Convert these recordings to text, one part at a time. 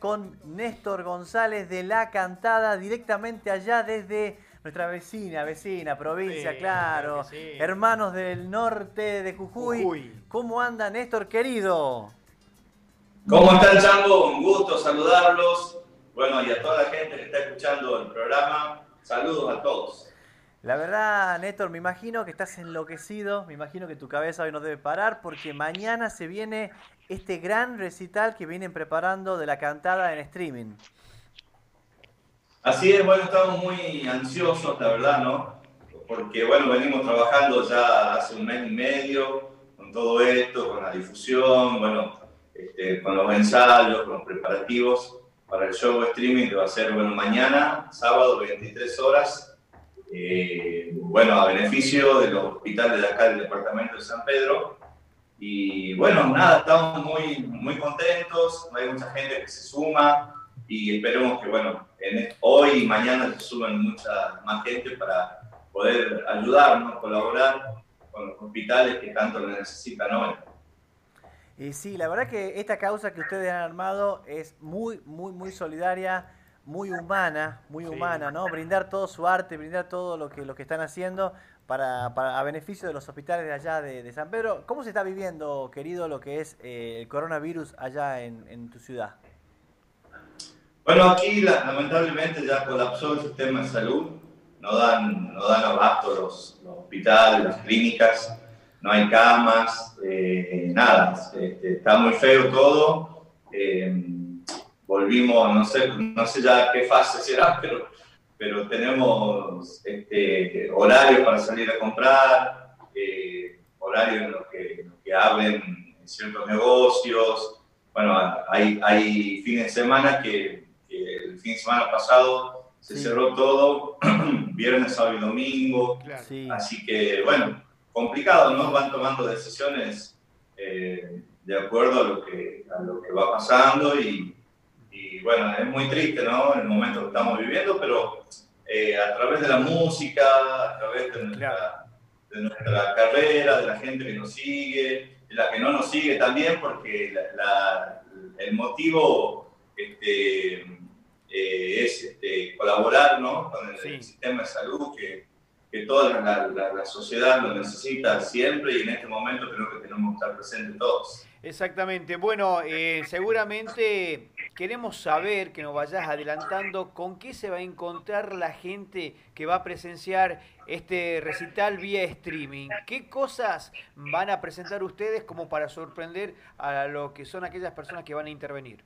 con Néstor González de La Cantada, directamente allá desde nuestra vecina, vecina, provincia, Sí, claro. sí. Hermanos del norte de Jujuy. Jujuy. ¿Cómo anda Néstor, querido? ¿Cómo están, Chango? Un gusto saludarlos. Bueno, y a toda la gente que está escuchando el programa, saludos a todos. La verdad, Néstor, me imagino que estás enloquecido, me imagino que tu cabeza hoy no debe parar, porque mañana se viene este gran recital que vienen preparando de la cantada en streaming. Así es, bueno, estamos muy ansiosos, la verdad, ¿no? Porque, bueno, venimos trabajando ya hace un mes y medio con todo esto, con la difusión, bueno, este, con los ensayos, con los preparativos para el show streaming que va a ser, bueno, mañana, sábado, 23 horas, eh, bueno, a beneficio de los hospitales de acá del departamento de San Pedro. Y bueno, nada, estamos muy, muy contentos, hay mucha gente que se suma y esperemos que, bueno, en, hoy y mañana se sumen mucha más gente para poder ayudarnos, colaborar con los hospitales que tanto lo necesitan hoy. Y sí, la verdad que esta causa que ustedes han armado es muy, muy, muy solidaria, muy humana, muy Sí. humana, ¿no? Brindar todo su arte, brindar todo lo que, lo que están haciendo para, para- a beneficio de los hospitales de allá de, de San Pedro. ¿Cómo se está viviendo, querido, lo que es eh, el coronavirus allá en, en tu ciudad? Bueno, aquí la- lamentablemente ya colapsó el sistema de salud, no dan, no dan abasto los, los hospitales, las clínicas, no hay camas, eh, nada, este, está muy feo todo. eh, volvimos, no sé, no sé ya qué fase será, pero, pero tenemos este, horarios para salir a comprar, eh, horarios en los que, los que abren ciertos negocios. Bueno, hay, hay fines de semana que, que el fin de semana pasado se Sí. cerró todo, viernes, sábado y domingo. Claro. Sí. Así que, bueno, complicado, ¿no? Van tomando decisiones eh, de acuerdo a lo, que, a lo que va pasando y, y, bueno, es muy triste, ¿no? El momento que estamos viviendo, pero eh, a través de la música, a través de nuestra, de nuestra carrera, de la gente que nos sigue, de la que no nos sigue también, porque la- la- el motivo este, eh, es este, colaborar ¿no? con el, Sí. el sistema de salud que, que toda la, la- la sociedad lo necesita siempre y en este momento creo que tenemos que estar presentes todos. Exactamente. Bueno, eh, seguramente queremos saber que nos vayas adelantando con qué se va a encontrar la gente que va a presenciar este recital vía streaming. ¿Qué cosas van a presentar ustedes como para sorprender a lo que son aquellas personas que van a intervenir?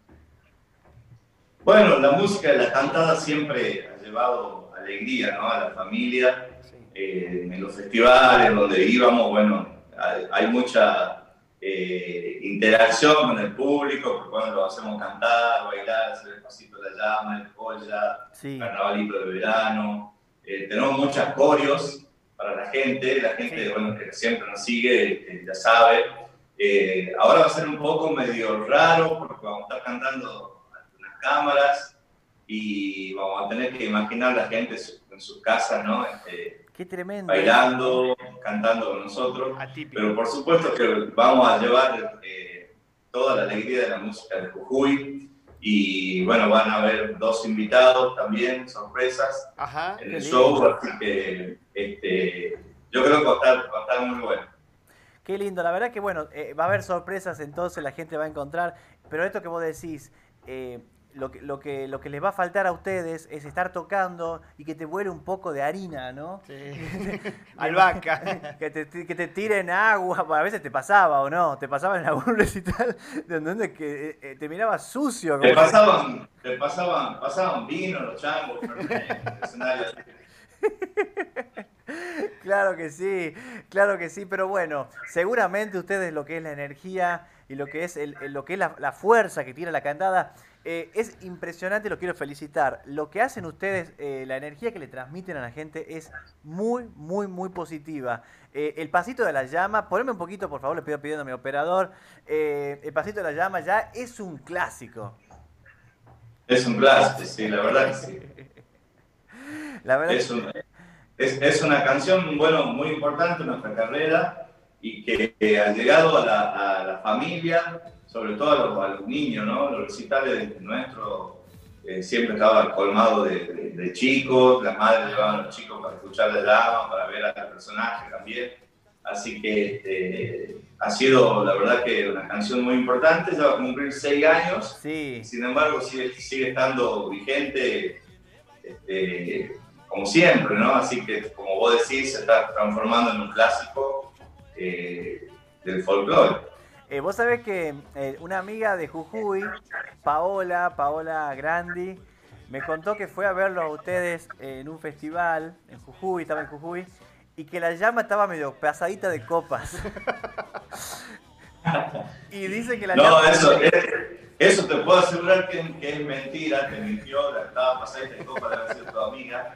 Bueno, la música de la cantada siempre ha llevado alegría ¿no? a la familia. Eh, en los festivales donde íbamos, bueno, hay, hay mucha eh, interacción con el público, porque cuando lo hacemos cantar, bailar, hacer el pasito de la llama, el joya, Sí. carnavalito de verano. Eh, tenemos muchas corios para la gente, la gente Sí. bueno, que siempre nos sigue, eh, ya sabe. Eh, ahora va a ser un poco medio raro porque vamos a estar cantando ante unas cámaras y vamos a tener que imaginar a la gente su- en sus casas, ¿no? Este, Qué tremendo. bailando, cantando con nosotros. Atípico. Pero por supuesto que vamos a llevar eh, toda la alegría de la música de Jujuy. Y bueno, van a haber dos invitados también, sorpresas, Ajá. en el lindo. show. Así que este, yo creo que va a estar, va a estar muy bueno. Qué lindo, la verdad que bueno, eh, va a haber sorpresas entonces, la gente va a encontrar, pero esto que vos decís, eh, lo, que, lo, que, lo que les va a faltar a ustedes es estar tocando y que te vuele un poco de harina, ¿no? Albahaca. que, te, que te tiren agua, bueno, a veces te pasaba o no, te pasaba en algún recital de donde que eh, eh, te mirabas sucio. Le como- pasaban, le pasaban, pasaban vino los changos. Claro que sí, claro que sí, pero bueno, seguramente ustedes lo que es la energía y lo que es, el, el- lo que es la, la fuerza que tiene la cantada eh, es impresionante, los quiero felicitar. Lo que hacen ustedes, eh, la energía que le transmiten a la gente es muy, muy, muy positiva. Eh, el pasito de la llama, poneme un poquito, por favor, le pido pidiendo a mi operador. el pasito de la llama ya es un clásico. Es un clásico, sí, la verdad que sí. La verdad Es, un- es, es una canción, bueno, muy importante en nuestra carrera y que, ha llegado a la, familia, sobre todo a los, niños, ¿no? Los recitales nuestros eh, siempre estaba colmado de, chicos, las madres llevaban a los chicos para escuchar la para ver al personaje también. Así que este, ha sido, la verdad, que una canción muy importante, ya va a cumplir seis años. Sí. Sin embargo, sigue, sigue estando vigente este, como siempre, ¿no? Así que, como vos decís, se está transformando en un clásico eh, del folclore. Eh, vos sabés que eh, una amiga de Jujuy, Paola, Paola Grandi, me contó que fue a verlo a ustedes en un festival en Jujuy, estaba en Jujuy, y que la llama estaba medio pasadita de copas. y dice que la no, llama... Eso, eso te puedo asegurar que, es mentira, te mintió, la estaba pasadita de copas de haber sido tu amiga.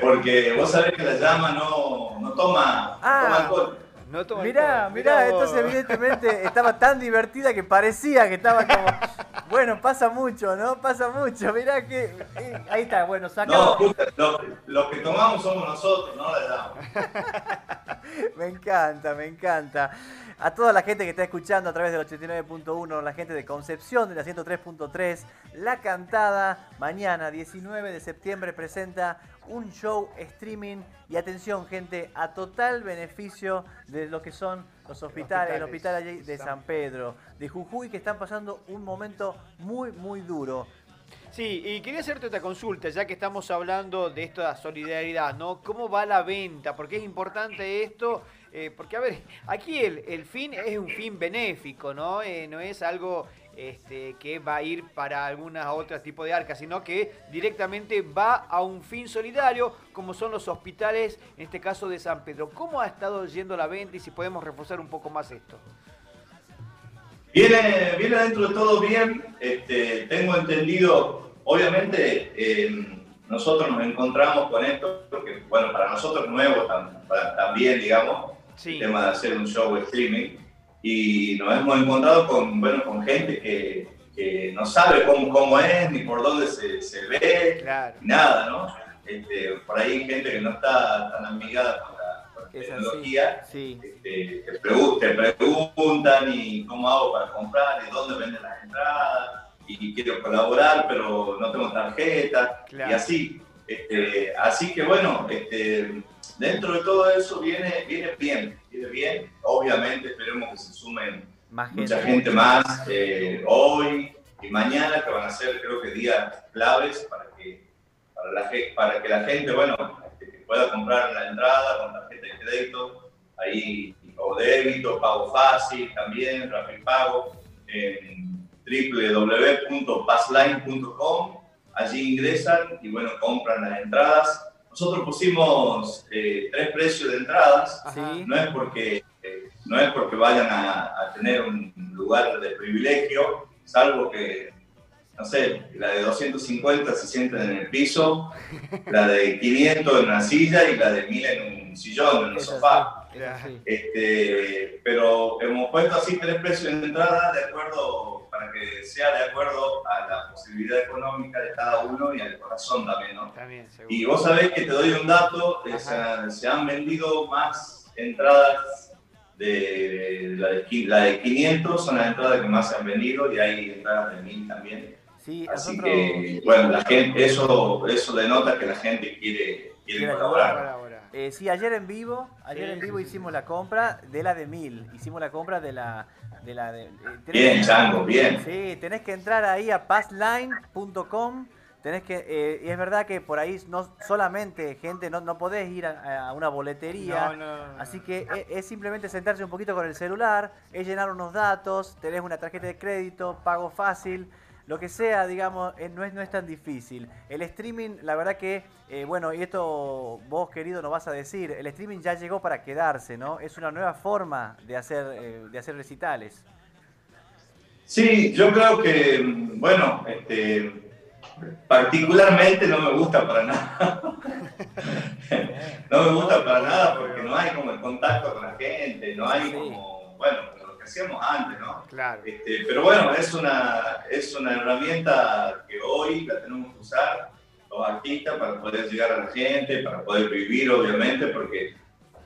Porque vos sabés que la llama no, no toma, ah. toma alcohol. No mirá, mirá, entonces evidentemente estaba tan divertida que parecía que estaba como. Bueno, pasa mucho, ¿no? Pasa mucho. Mirá que. Eh, ahí está, bueno, sacamos. No, lo, que tomamos somos nosotros, no la llama. me encanta, me encanta. A toda la gente que está escuchando a través del 89.1, la gente de Concepción de la 103.3, La Cantada, mañana 19 de septiembre presenta un show streaming y atención gente, a total beneficio de lo que son los hospitales, el hospital de San Pedro, de Jujuy, que están pasando un momento muy, muy duro. Sí, y quería hacerte otra consulta, ya que estamos hablando de esta solidaridad, ¿no? ¿Cómo va la venta? Porque es importante esto, eh, porque a ver, aquí el, el, fin es un fin benéfico, ¿no? Eh, no es algo este, que va a ir para algunas otras tipos de arcas, sino que directamente va a un fin solidario, como son los hospitales, en este caso de San Pedro. ¿Cómo ha estado yendo la venta y si podemos reforzar un poco más esto? Viene, viene dentro de todo bien, este, tengo entendido, obviamente em, nosotros nos encontramos con esto, porque bueno, para nosotros nuevo también, digamos, el tema de hacer un show streaming. Y nos hemos encontrado con, bueno, con gente que, que no sabe cómo, cómo, es ni por dónde se, se ve, nada, ¿no? Este, por ahí gente que no está tan amigada con la, tecnología, este, te, preguntan y cómo hago para comprar y dónde venden las entradas y quiero colaborar pero no tengo tarjeta. Y así. Este, así que bueno, este, dentro de todo eso viene, viene bien, viene bien. Obviamente esperemos que se sumen mucha gente más eh, hoy y mañana, que van a ser creo que días claves para que, para la, para que la gente, bueno, este, pueda comprar la entrada con tarjeta de crédito, ahí, o débito, pago fácil también, rápido pago, en www.passline.com. Allí ingresan y bueno, compran las entradas. Nosotros pusimos eh, tres precios de entradas, no es porque eh, no es porque vayan a, tener un lugar de privilegio, salvo que, no sé, la de 250 se sienten en el piso, la de 500 en una silla y la de 1000 en un sillón, en un sofá. Este, pero hemos puesto así tres precios de entrada de acuerdo para que sea de acuerdo a la posibilidad económica de cada uno y al corazón también, ¿no? y vos sabés que te doy un dato, se, han vendido más entradas de, la, de, 500, son las entradas que más se han vendido y hay entradas de 1000 también. Sí, Así que, bueno, la gente, eso, eso denota que la gente quiere, quiere colaborar. Eh, sí, ayer en vivo, ayer en vivo hicimos la compra de la de 1000, hicimos la compra de la de la de, eh, bien, Chango, bien. Sí, tenés que entrar ahí a passline.com. Tenés que, eh, y es verdad que por ahí no solamente gente, no, no podés ir a, una boletería. así que es, es, simplemente sentarse un poquito con el celular, es llenar unos datos, tenés una tarjeta de crédito, pago fácil lo que sea, digamos, eh, no es, no es tan difícil. El streaming, la verdad que, eh, bueno, y esto vos querido nos vas a decir, el streaming ya llegó para quedarse, ¿no? Es una nueva forma de hacer, eh, de hacer recitales. Sí, yo creo que, bueno, este, particularmente no me gusta para nada. no me gusta para nada porque no hay como el contacto con la gente, no hay como, bueno, hacíamos antes, ¿no? Claro. Este, pero bueno, es una, es una herramienta que hoy la tenemos que usar los artistas para poder llegar a la gente, para poder vivir, obviamente, porque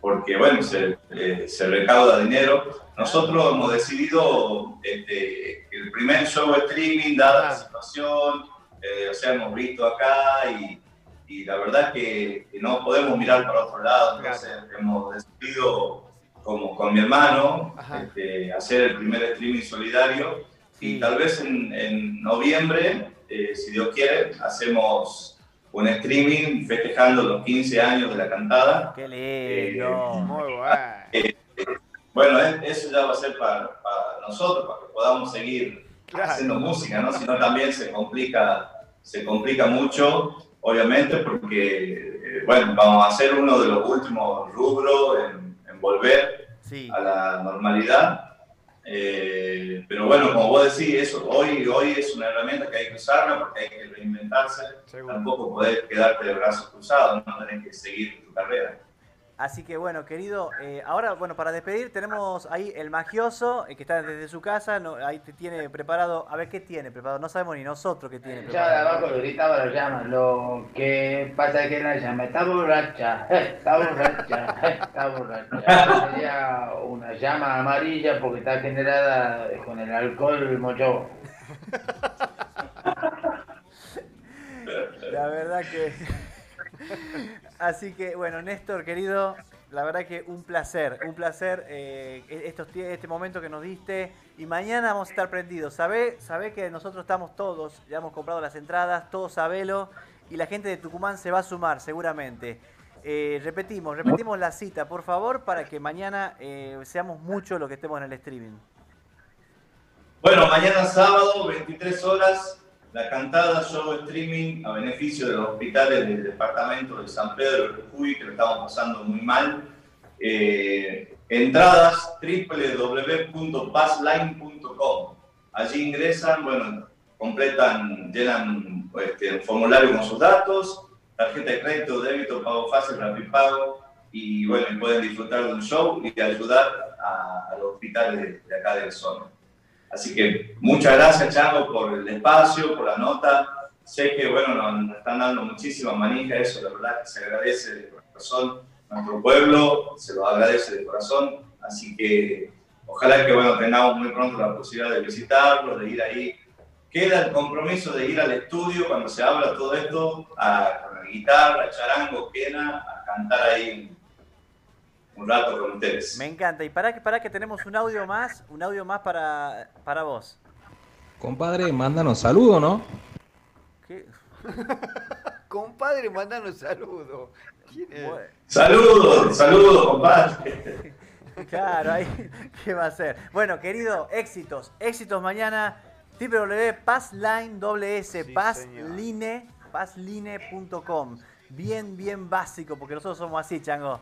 porque bueno, se, eh, se recauda dinero. Nosotros hemos decidido este, el primer show streaming, dada la situación, eh, o sea, hemos visto acá y, y la verdad es que, no podemos mirar para otro lado, entonces hemos decidido como con mi hermano este, hacer el primer streaming solidario y tal vez en, en noviembre, eh, si Dios quiere, hacemos un streaming festejando los 15 años de la cantada. ¡Qué lindo! Eh, Muy bueno. Eh, bueno, eso ya va a ser para, nosotros, para que podamos seguir haciendo música, ¿no? Si no también se complica, se complica mucho, obviamente, porque, bueno, vamos a ser uno de los últimos rubros en, volver a la normalidad. Eh, pero bueno, como vos decís, eso, hoy, hoy es una herramienta que hay que usarla porque hay que reinventarse. Tampoco podés quedarte de brazos cruzados, no tenés que seguir tu carrera. Así que bueno, querido, eh, ahora, bueno, para despedir tenemos ahí el magioso, eh, que está desde su casa, no, ahí te tiene preparado, a ver qué tiene preparado, no sabemos ni nosotros qué tiene preparado. Ya de abajo lo gritaba, lo llaman, lo que pasa es que la llama, está borracha, está borracha, está borracha. Sería una llama amarilla porque está generada con el alcohol mocho. La verdad que... Así que, bueno, Néstor, querido, la verdad que un placer, un placer eh, este momento que nos diste. Y mañana vamos a estar prendidos. Sabé, sabe que nosotros estamos todos, ya hemos comprado las entradas, todos sabelo. Y la gente de Tucumán se va a sumar seguramente. Eh, repetimos, repetimos la cita, por favor, para que mañana eh, seamos muchos los que estemos en el streaming. Bueno, mañana sábado, 23 horas, la cantada show streaming a beneficio de los hospitales del departamento de San Pedro de Jujuy, que lo estamos pasando muy mal. Eh, entradas www.passline.com. Allí ingresan, bueno, completan, llenan este, el formulario con sus datos, tarjeta de crédito, débito, pago fácil, pago y bueno, pueden disfrutar de un show y ayudar a, los hospitales de, acá del zona. Así que muchas gracias, Chango, por el espacio, por la nota. Sé que, bueno, nos, están dando muchísima manija, eso la verdad que se agradece de corazón. Nuestro pueblo se lo agradece de corazón. Así que ojalá que, bueno, tengamos muy pronto la posibilidad de visitarlo, de ir ahí. Queda el compromiso de ir al estudio cuando se habla todo esto, a, con la guitarra, charango, quena, a cantar ahí un rato con ustedes. Me encanta. Y para que, para que tenemos un audio más, un audio más para, para vos. Compadre, mándanos saludo, ¿no? ¿Qué? compadre, mándanos saludo. Saludos, saludos, compadre. Claro, ahí, ¿qué va a ser? Bueno, querido, éxitos, éxitos mañana. www.passline, passline.com bien, bien básico, porque nosotros somos así, chango.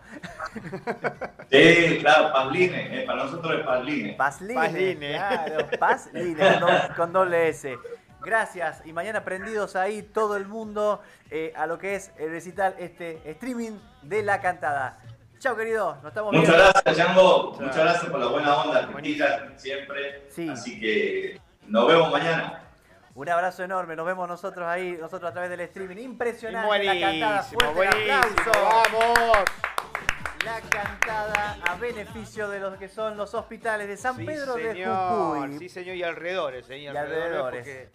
Sí, claro, Pasline, eh, para nosotros es Pasline. Pasline, claro, Pasline, con, con, doble S. Gracias, y mañana prendidos ahí todo el mundo eh, a lo que es el recital, este streaming de la cantada. Chao, querido, nos estamos Muchas gracias, Chango. Muchas gracias por la buena onda que siempre. Así que nos vemos mañana. Un abrazo enorme, nos vemos nosotros ahí, nosotros a través del streaming. Impresionante la cantada, fuerte el aplauso. ¡Vamos! La cantada a beneficio de los que son los hospitales de San Pedro de Jujuy. Sí, señor, y alrededores. ¿eh? Y, alrededores.